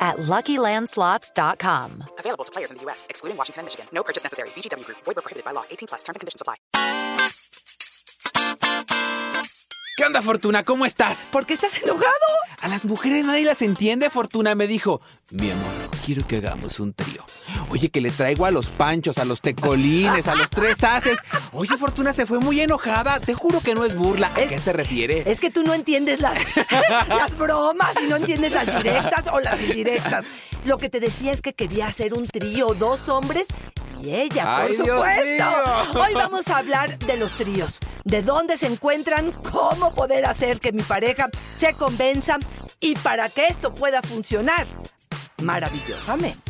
at LuckyLandSlots.com. Available to players in the U.S., excluding Washington and Michigan. No purchase necessary. VGW Group. Void where prohibited by law. 18 plus. Terms and conditions apply. ¿Qué onda, Fortuna? ¿Cómo estás? ¿Por qué estás enojado? A las mujeres nadie las entiende, Fortuna. Me dijo, mi amor, quiero que hagamos un trío. Oye, que le traigo a los panchos, a los tecolines, a los tres haces. Oye, Fortuna se fue muy enojada. Te juro que no es burla. ¿A qué se refiere? Es que tú no entiendes las, las bromas y no entiendes las directas o las indirectas. Lo que te decía es que quería hacer un trío, dos hombres y ella, por Ay, supuesto. Hoy vamos a hablar de los tríos, de dónde se encuentran, cómo poder hacer que mi pareja se convenza y para que esto pueda funcionar maravillosamente.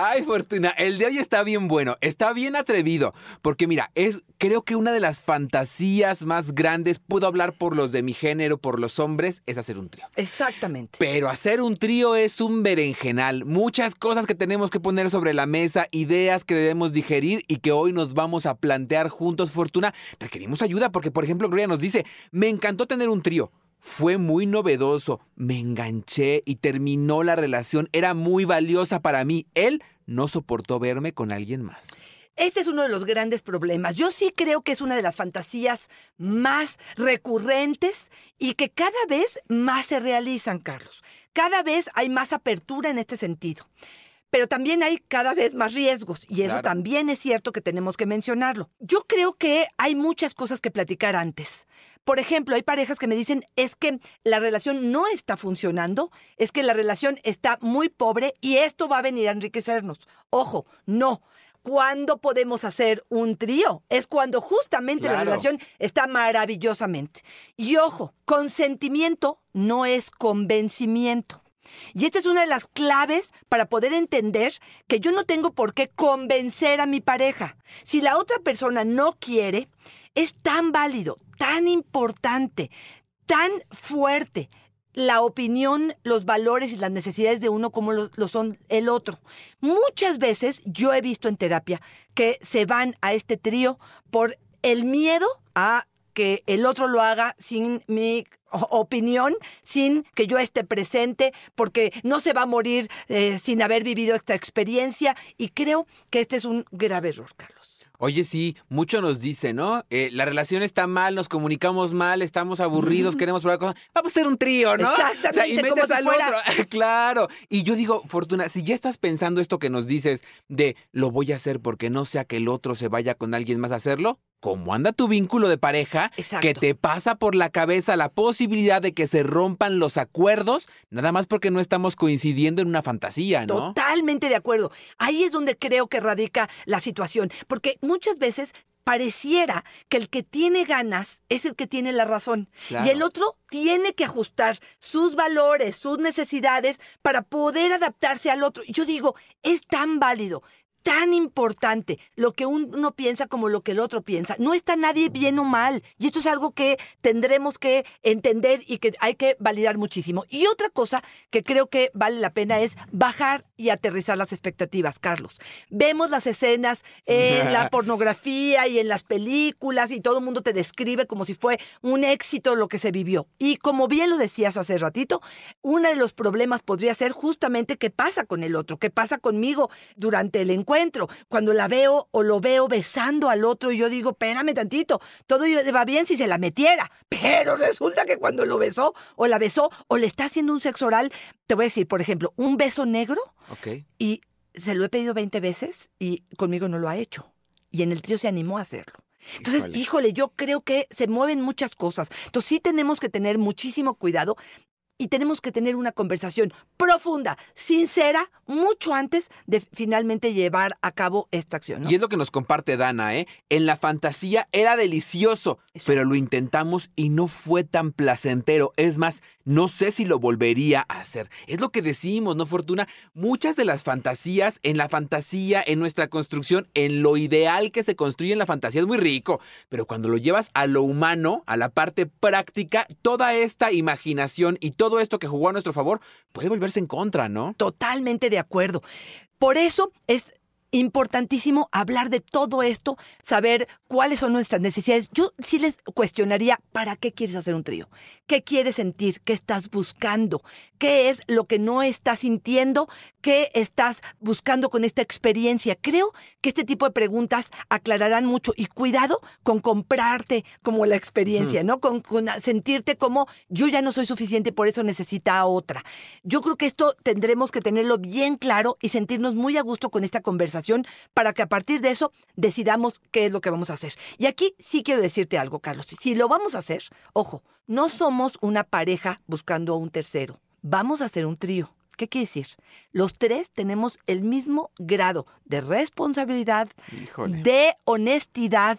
Ay, Fortuna, el de hoy está bien bueno, está bien atrevido, porque mira, es creo que una de las fantasías más grandes, puedo hablar por los de mi género, por los hombres, es hacer un trío. Exactamente. Pero hacer un trío es un berenjenal, muchas cosas que tenemos que poner sobre la mesa, ideas que debemos digerir y que hoy nos vamos a plantear juntos, Fortuna. Requerimos ayuda porque, por ejemplo, Gloria nos dice, me encantó tener un trío. Fue muy novedoso, me enganché y terminó la relación, era muy valiosa para mí. Él no soportó verme con alguien más. Este es uno de los grandes problemas. Yo sí creo que es una de las fantasías más recurrentes y que cada vez más se realizan, Carlos. Cada vez hay más apertura en este sentido. Pero también hay cada vez más riesgos y eso Claro. también es cierto que tenemos que mencionarlo. Yo creo que hay muchas cosas que platicar antes. Por ejemplo, hay parejas que me dicen es que la relación no está funcionando, es que la relación está muy pobre y esto va a venir a enriquecernos. Ojo, no. ¿Cuándo podemos hacer un trío? Es cuando justamente la relación está maravillosamente. Y ojo, consentimiento no es convencimiento. Y esta es una de las claves para poder entender que yo no tengo por qué convencer a mi pareja. Si la otra persona no quiere, es tan válido, tan importante, tan fuerte la opinión, los valores y las necesidades de uno como lo, son el otro. Muchas veces yo he visto en terapia que se van a este trío por el miedo a que el otro lo haga sin mi opinión, sin que yo esté presente, porque no se va a morir eh, sin haber vivido esta experiencia. Y creo que este es un grave error, Carlos. Oye, sí, mucho nos dice, ¿no? Eh, la relación está mal, nos comunicamos mal, estamos aburridos, queremos probar cosas. Vamos a hacer un trío, ¿no? Exactamente, y como metes si al fuera- otro. claro. Y yo digo, Fortuna, si ya estás pensando esto que nos dices de lo voy a hacer porque no sea que el otro se vaya con alguien más a hacerlo, ¿cómo anda tu vínculo de pareja? Exacto. Que te pasa por la cabeza la posibilidad de que se rompan los acuerdos, nada más porque no estamos coincidiendo en una fantasía, ¿no? Totalmente de acuerdo. Ahí es donde creo que radica la situación, porque muchas veces pareciera que el que tiene ganas es el que tiene la razón Claro. y el otro tiene que ajustar sus valores, sus necesidades para poder adaptarse al otro. Yo digo, es tan válido, tan importante lo que uno piensa como lo que el otro piensa. No está nadie bien o mal. Y esto es algo que tendremos que entender y que hay que validar muchísimo. Y otra cosa que creo que vale la pena es bajar y aterrizar las expectativas, Carlos. Vemos las escenas en la pornografía y en las películas y todo el mundo te describe como si fue un éxito lo que se vivió. Y como bien lo decías hace ratito, uno de los problemas podría ser justamente qué pasa con el otro, qué pasa conmigo durante el encuentro, cuando la veo o lo veo besando al otro y yo digo, espérame tantito, todo va bien si se la metiera, pero resulta que cuando lo besó o la besó o le está haciendo un sexo oral, te voy a decir, por ejemplo, un beso negro y se lo he pedido 20 veces y conmigo no lo ha hecho. Y en el trío se animó a hacerlo. Entonces, Híjole. híjole, yo creo que se mueven muchas cosas. Entonces, sí tenemos que tener muchísimo cuidado. Y tenemos que tener una conversación profunda, sincera, mucho antes de finalmente llevar a cabo esta acción. ¿no? Y es lo que nos comparte Dana, ¿eh? En la fantasía era delicioso, pero lo intentamos y no fue tan placentero. Es más, no sé si lo volvería a hacer. Es lo que decimos, ¿no, Fortuna? Muchas de las fantasías, en la fantasía, en nuestra construcción, en lo ideal que se construye en la fantasía es muy rico, pero cuando lo llevas a lo humano, a la parte práctica, toda esta imaginación y todo esto que jugó a nuestro favor puede volverse en contra, ¿no? Totalmente de acuerdo. Por eso es importantísimo hablar de todo esto, saber cuáles son nuestras necesidades. Yo sí les cuestionaría, ¿para qué quieres hacer un trío? ¿Qué quieres sentir? ¿Qué estás buscando? ¿Qué es lo que no estás sintiendo? ¿Qué estás buscando con esta experiencia? Creo que este tipo de preguntas aclararán mucho y cuidado con comprarte como la experiencia, ¿no? Con, con sentirte como yo ya no soy suficiente, por eso necesita otra. Yo creo que esto tendremos que tenerlo bien claro y sentirnos muy a gusto con esta conversación para que a partir de eso decidamos qué es lo que vamos a hacer. Y aquí sí quiero decirte algo, Carlos. Si lo vamos a hacer, ojo, no somos una pareja buscando a un tercero. Vamos a hacer un trío. ¿Qué quiere decir? Los tres tenemos el mismo grado de responsabilidad, Híjole. de honestidad,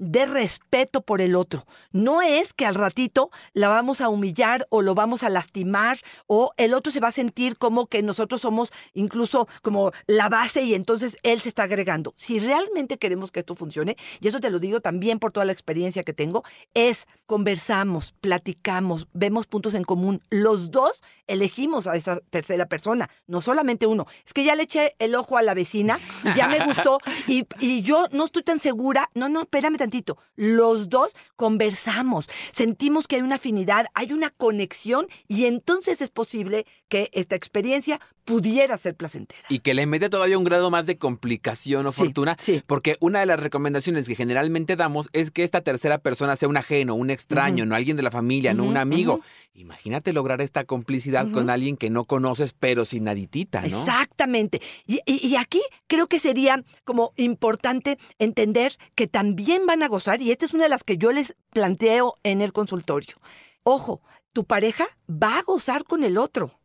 de respeto por el otro. No es que al ratito la vamos a humillar o lo vamos a lastimar o el otro se va a sentir como que nosotros somos incluso como la base y entonces él se está agregando. Si realmente queremos que esto funcione, y eso te lo digo también por toda la experiencia que tengo, es conversamos, platicamos, vemos puntos en común. Los dos elegimos a esa tercera persona, no solamente uno. Es que ya le eché el ojo a la vecina ya me gustó y, y yo no estoy tan segura. No, no, espérame tantito. Los dos conversamos, sentimos que hay una afinidad, hay una conexión y entonces es posible que esta experiencia pudiera ser placentera. Y que le mete todavía un grado más de complicación o Sí, fortuna. sí. Porque una de las recomendaciones que generalmente damos es que esta tercera persona sea un ajeno, un extraño, no alguien de la familia, no un amigo. Imagínate lograr esta complicidad con alguien que no conoces, pero sin naditita, ¿no? Exactamente. Y, y- y aquí creo que sería como importante entender que también van a gozar, y esta es una de las que yo les planteo en el consultorio. Ojo, tu pareja va a gozar con el otro.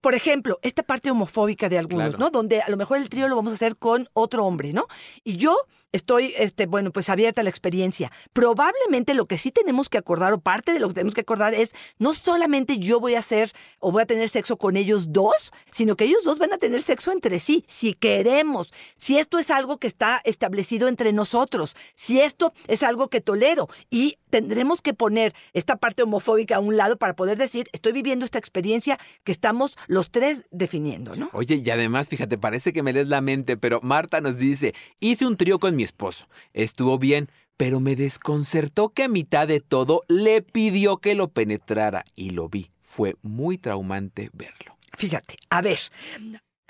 Por ejemplo, esta parte homofóbica de algunos, Claro. ¿no? Donde a lo mejor el trío lo vamos a hacer con otro hombre, ¿no? Y yo estoy, este, bueno, pues abierta a la experiencia. Probablemente lo que sí tenemos que acordar, o parte de lo que tenemos que acordar es, no solamente yo voy a hacer o voy a tener sexo con ellos dos, sino que ellos dos van a tener sexo entre sí, si queremos, si esto es algo que está establecido entre nosotros, si esto es algo que tolero. Y tendremos que poner esta parte homofóbica a un lado para poder decir, estoy viviendo esta experiencia que estamos los tres definiendo, ¿no? Oye, y además, fíjate, parece que me lees la mente, pero Marta nos dice, hice un trío con mi esposo, estuvo bien, pero me desconcertó que a mitad de todo le pidió que lo penetrara y lo vi. Fue muy traumante verlo. Fíjate, a ver.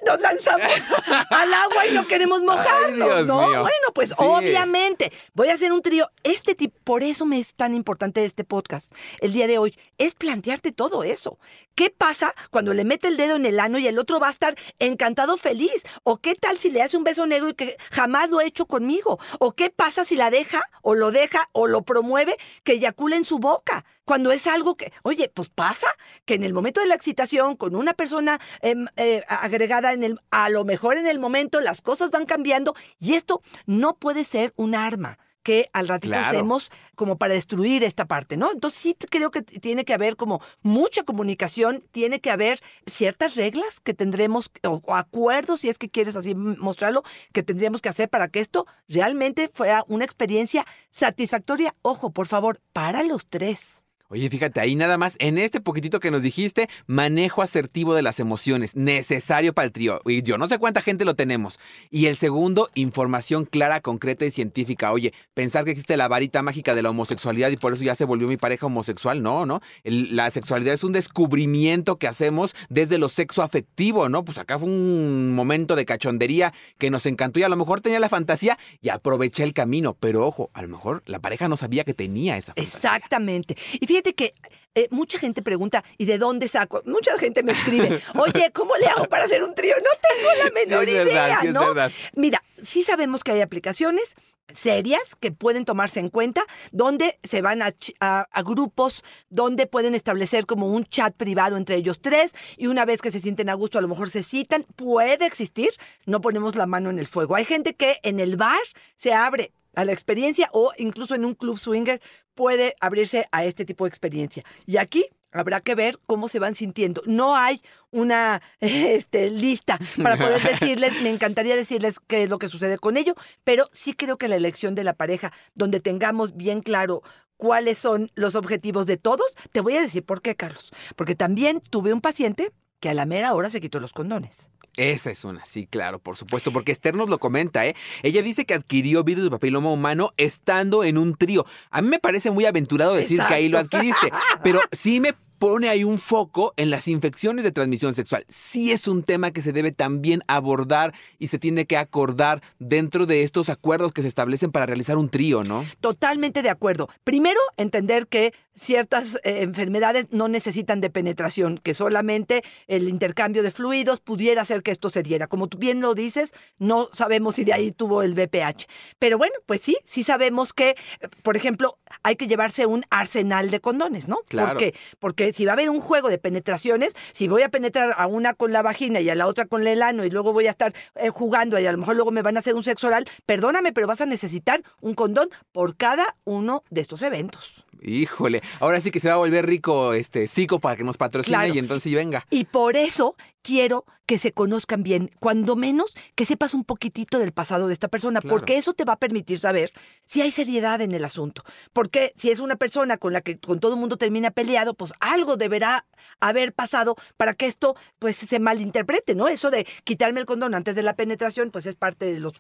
Nos lanzamos al agua y no queremos mojarnos, ¿no? mío. Bueno, pues Sí. obviamente voy a hacer un trío. Este tipo, por eso me es tan importante este podcast el día de hoy, es plantearte todo eso. ¿Qué pasa cuando le mete el dedo en el ano y el otro va a estar encantado feliz? ¿O qué tal si le hace un beso negro y que jamás lo ha hecho conmigo? ¿O qué pasa si la deja o lo deja o lo promueve que eyacula en su boca? Cuando es algo que, oye, pues pasa que en el momento de la excitación con una persona em, eh, agregada en el, a lo mejor en el momento las cosas van cambiando y esto no puede ser un arma que al ratito Claro. usemos como para destruir esta parte, ¿no? Entonces sí creo que tiene que haber como mucha comunicación, tiene que haber ciertas reglas que tendremos, o, o acuerdos, si es que quieres así mostrarlo, que tendríamos que hacer para que esto realmente fuera una experiencia satisfactoria. Ojo, por favor, para los tres. Oye, fíjate, ahí nada más, en este poquitito que nos dijiste, manejo asertivo de las emociones, necesario para el trío. Y yo no sé cuánta gente lo tenemos. Y el segundo, información clara, concreta y científica. Oye, pensar que existe la varita mágica de la homosexualidad y por eso ya se volvió mi pareja homosexual, no, ¿no? La sexualidad es un descubrimiento que hacemos desde lo sexo afectivo, ¿no? Pues acá fue un momento de cachondería que nos encantó y a lo mejor tenía la fantasía y aproveché el camino. Pero ojo, a lo mejor la pareja no sabía que tenía esa fantasía. Exactamente. Y fíjate Fíjate que eh, mucha gente pregunta, ¿y de dónde saco? Mucha gente me escribe, oye, ¿cómo le hago para hacer un trío? No tengo la menor Sí, es verdad, idea, sí, es ¿no? verdad. Mira, sí sabemos que hay aplicaciones serias que pueden tomarse en cuenta, donde se van a, a- a grupos, donde pueden establecer como un chat privado entre ellos tres, y una vez que se sienten a gusto, a lo mejor se citan, puede existir, no ponemos la mano en el fuego. Hay gente que en el bar se abre a la experiencia o incluso en un club swinger puede abrirse a este tipo de experiencia. Y aquí habrá que ver cómo se van sintiendo. No hay una este, lista para poder decirles, me encantaría decirles qué es lo que sucede con ello, pero sí creo que la elección de la pareja, donde tengamos bien claro cuáles son los objetivos de todos, te voy a decir por qué, Carlos. Porque también tuve un paciente que a la mera hora se quitó los condones. Esa es una, sí, claro, por supuesto, porque Esther nos lo comenta, ¿eh? Ella dice que adquirió virus de papiloma humano estando en un trío. A mí me parece muy aventurado decir que ahí lo adquiriste, pero sí me pone ahí un foco en las infecciones de transmisión sexual. Sí es un tema que se debe también abordar y se tiene que acordar dentro de estos acuerdos que se establecen para realizar un trío, ¿no? Totalmente de acuerdo. Primero, entender que ciertas eh, enfermedades no necesitan de penetración, que solamente el intercambio de fluidos pudiera hacer que esto se diera. Como tú bien lo dices, no sabemos si de ahí tuvo el BPH. Pero bueno, pues sí, sí sabemos que, eh, por ejemplo, hay que llevarse un arsenal de condones, ¿no? Claro. ¿Por qué? Porque si va a haber un juego de penetraciones, si voy a penetrar a una con la vagina y a la otra con el ano y luego voy a estar eh, jugando y a lo mejor luego me van a hacer un sexo oral, perdóname, pero vas a necesitar un condón por cada uno de estos eventos. Híjole, ahora sí que se va a volver rico este Zico para que nos patrocine Claro. y entonces venga. Y por eso quiero que se conozcan bien, cuando menos que sepas un poquitito del pasado de esta persona, Claro. porque eso te va a permitir saber si hay seriedad en el asunto. Porque si es una persona con la que con todo el mundo termina peleado, pues algo deberá haber pasado para que esto pues se malinterprete, ¿no? Eso de quitarme el condón antes de la penetración, pues es parte de los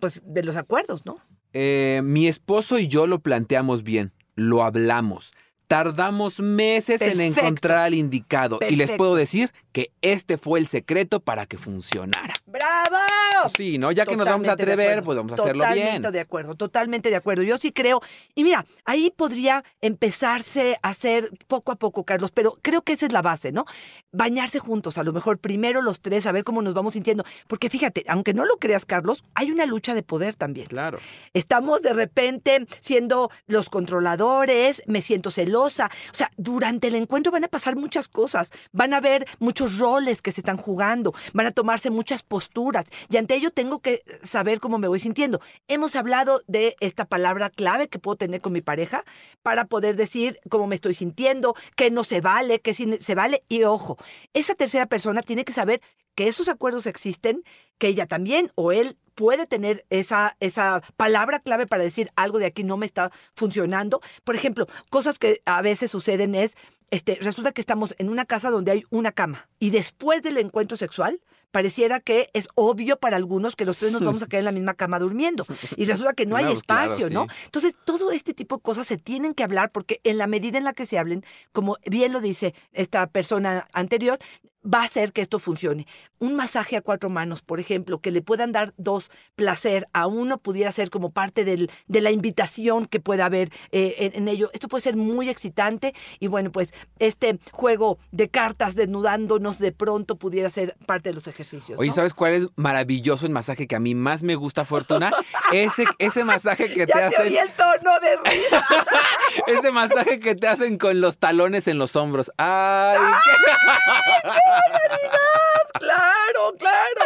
pues de los acuerdos, ¿no? Eh, mi esposo y yo lo planteamos bien, lo hablamos. Tardamos meses en encontrar al indicado y les puedo decir que este fue el secreto para que funcionara. ¡Bravo! Sí, ¿no? Ya que nos vamos a Totalmente atrever, pues vamos a hacerlo Totalmente bien. de acuerdo, totalmente de acuerdo. Yo sí creo. Y mira, ahí podría empezarse a hacer poco a poco, Carlos, pero creo que esa es la base, ¿no? Bañarse juntos, a lo mejor primero los tres, a ver cómo nos vamos sintiendo. Porque fíjate, aunque no lo creas, Carlos, hay una lucha de poder también. Claro. Estamos de repente siendo los controladores, me siento O sea, durante el encuentro van a pasar muchas cosas, van a haber muchos roles que se están jugando, van a tomarse muchas posturas. Y ante ello tengo que saber cómo me voy sintiendo. Hemos hablado de esta palabra clave que puedo tener con mi pareja para poder decir cómo me estoy sintiendo, qué no se vale, qué sí se vale. Y ojo, esa tercera persona tiene que saber que esos acuerdos existen, que ella también o él puede tener esa, esa palabra clave para decir algo de aquí no me está funcionando. Por ejemplo, cosas que a veces suceden es, este, resulta que estamos en una casa donde hay una cama y después del encuentro sexual pareciera que es obvio para algunos que los tres nos vamos a quedar en la misma cama durmiendo y resulta que no hay claro, espacio, ¿no? Entonces, todo este tipo de cosas se tienen que hablar porque en la medida en la que se hablen, como bien lo dice esta persona anterior, va a hacer que esto funcione. Un masaje a cuatro manos, por ejemplo, que le puedan dar dos placer a uno, pudiera ser como parte del, de la invitación que pueda haber eh, en, en ello. Esto puede ser muy excitante y bueno, pues este juego de cartas desnudándonos de pronto pudiera ser parte de los ejercicios. Oye, ¿no? ¿sabes cuál es maravilloso el masaje que a mí más me gusta, Fortuna? ese, ese masaje que te ya te hacen. el tono de risa. Ese masaje que te hacen con los talones en los hombros. ¡Ay! Claro, claro.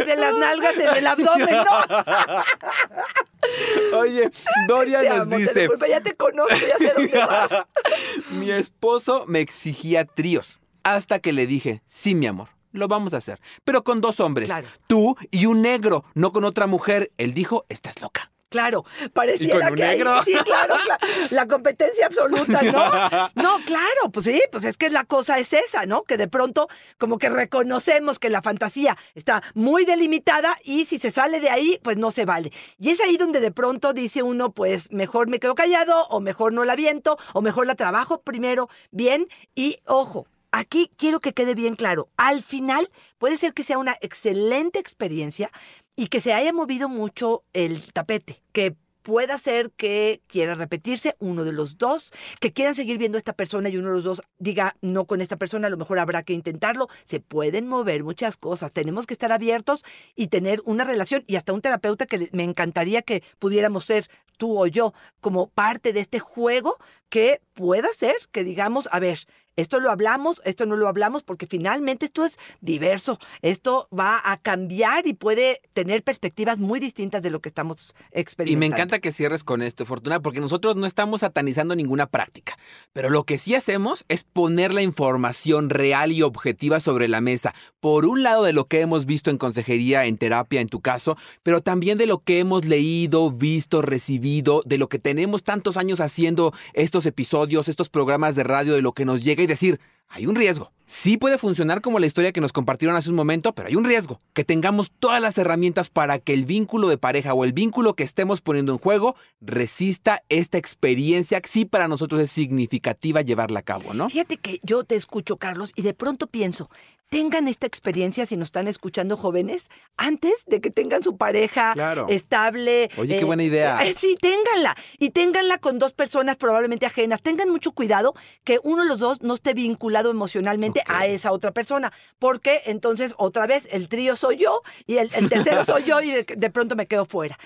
O de las nalgas en el abdomen, no. Oye, Doria Te nos amo, te dice: lo juro, ya te conozco, ya sé dónde vas. Mi esposo me exigía tríos hasta que le dije: Sí, mi amor. Lo vamos a hacer, pero con dos hombres, Claro. tú y un negro, no con otra mujer. Él dijo, estás loca. Claro, pareciera ¿Y con un que ahí- sí, claro, cla- la competencia absoluta, ¿no? No, claro, pues sí, pues es que la cosa es esa, ¿no? Que de pronto como que reconocemos que la fantasía está muy delimitada y si se sale de ahí, pues no se vale. Y es ahí donde de pronto dice uno, pues mejor me quedo callado o mejor no la viento o mejor la trabajo primero bien y ojo. Aquí quiero que quede bien claro, al final puede ser que sea una excelente experiencia y que se haya movido mucho el tapete, que pueda ser que quiera repetirse uno de los dos, que quieran seguir viendo a esta persona y uno de los dos diga no con esta persona, a lo mejor habrá que intentarlo. Se pueden mover muchas cosas. Tenemos que estar abiertos y tener una relación y hasta un terapeuta que me encantaría que pudiéramos ser tú o yo como parte de este juego que pueda ser que digamos, a ver, esto lo hablamos, esto no lo hablamos, porque finalmente esto es diverso, esto va a cambiar y puede tener perspectivas muy distintas de lo que estamos experimentando. Y me encanta que cierres con esto, Fortuna, porque nosotros no estamos satanizando ninguna práctica. Pero lo que sí hacemos es poner la información real y objetiva sobre la mesa. Por un lado de lo que hemos visto en consejería, en terapia, en tu caso, pero también de lo que hemos leído, visto, recibido, de lo que tenemos tantos años haciendo estos episodios, estos programas de radio, de lo que nos llega decir, hay un riesgo. Sí puede funcionar como la historia que nos compartieron hace un momento, pero hay un riesgo. Que tengamos todas las herramientas para que el vínculo de pareja o el vínculo que estemos poniendo en juego resista esta experiencia que sí para nosotros es significativa llevarla a cabo, ¿no? Fíjate que yo te escucho, Carlos, y de pronto pienso, tengan esta experiencia si nos están escuchando jóvenes antes de que tengan su pareja Claro. estable. Oye, qué buena idea. eh, sí, ténganla. Y ténganla con dos personas probablemente ajenas. Tengan mucho cuidado que uno de los dos no esté vinculado emocionalmente a esa otra persona. Porque entonces, otra vez, el trío soy yo y el, el tercero soy yo y de, pronto me quedo fuera.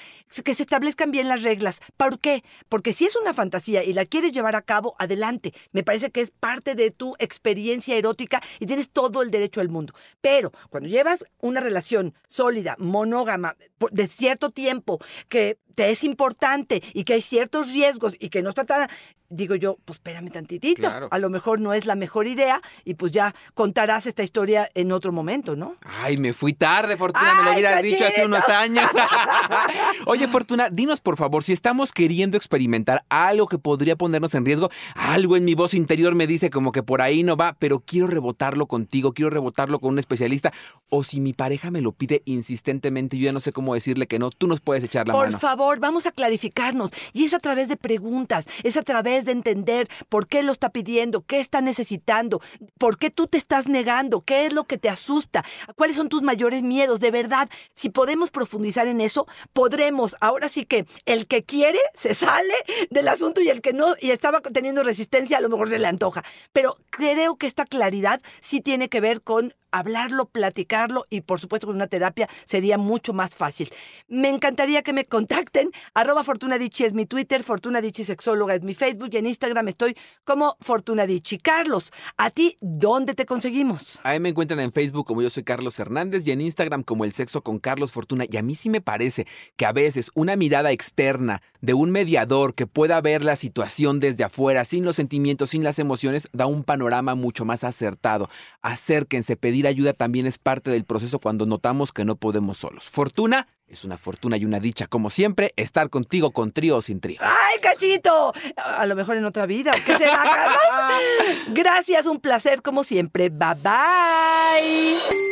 Que se establezcan bien las reglas. ¿Por qué? Porque si es una fantasía y la quieres llevar a cabo, adelante. Me parece que es parte de tu experiencia erótica y tienes todo el derecho al mundo. Pero cuando llevas una relación sólida, monógama, de cierto tiempo, que te es importante y que hay ciertos riesgos y que no está tan... Digo yo, pues espérame tantitito. Claro. A lo mejor no es la mejor idea y pues ya contarás esta historia en otro momento, ¿no? Ay, me fui tarde, Fortuna, me lo ¡Ay, hubieras dicho hace unos años. Oye, Fortuna, dinos por favor, si estamos queriendo experimentar algo que podría ponernos en riesgo, algo en mi voz interior me dice como que por ahí no va, pero quiero rebotarlo contigo, quiero rebotarlo con un especialista, o si mi pareja me lo pide insistentemente, yo ya no sé cómo decirle que no, tú nos puedes echar la Por mano. favor, vamos a clarificarnos. Y es a través de preguntas, es a través de entender por qué lo está pidiendo, qué está necesitando, por qué tú te estás negando, qué es lo que te asusta, cuáles son tus mayores miedos. De verdad, si podemos profundizar en eso, podremos. Ahora sí que el que quiere se sale del asunto y el que no y estaba teniendo resistencia a lo mejor se le antoja. Pero creo que esta claridad sí tiene que ver con hablarlo, platicarlo y por supuesto con una terapia sería mucho más fácil. Me encantaría que me contacten. Arroba Fortuna Dichi es mi Twitter, Fortuna Dichi Sexóloga es mi Facebook y en Instagram estoy como Fortuna Dichi. Carlos, ¿a ti dónde te conseguimos? Ahí me encuentran en Facebook como yo soy Carlos Hernández y en Instagram como El Sexo con Carlos Fortuna. Y a mí sí me parece que a veces una mirada externa de un mediador que pueda ver la situación desde afuera, sin los sentimientos, sin las emociones, da un panorama mucho más acertado. Acérquense, pedir ayuda también es parte del proceso cuando notamos que no podemos solos. Fortuna es una fortuna y una dicha, como siempre, estar contigo con trío o sin trío. ¡Ay, cachito! A lo mejor en otra vida. ¿o ¿Qué será, Carlos? Gracias, un placer como siempre. Bye bye.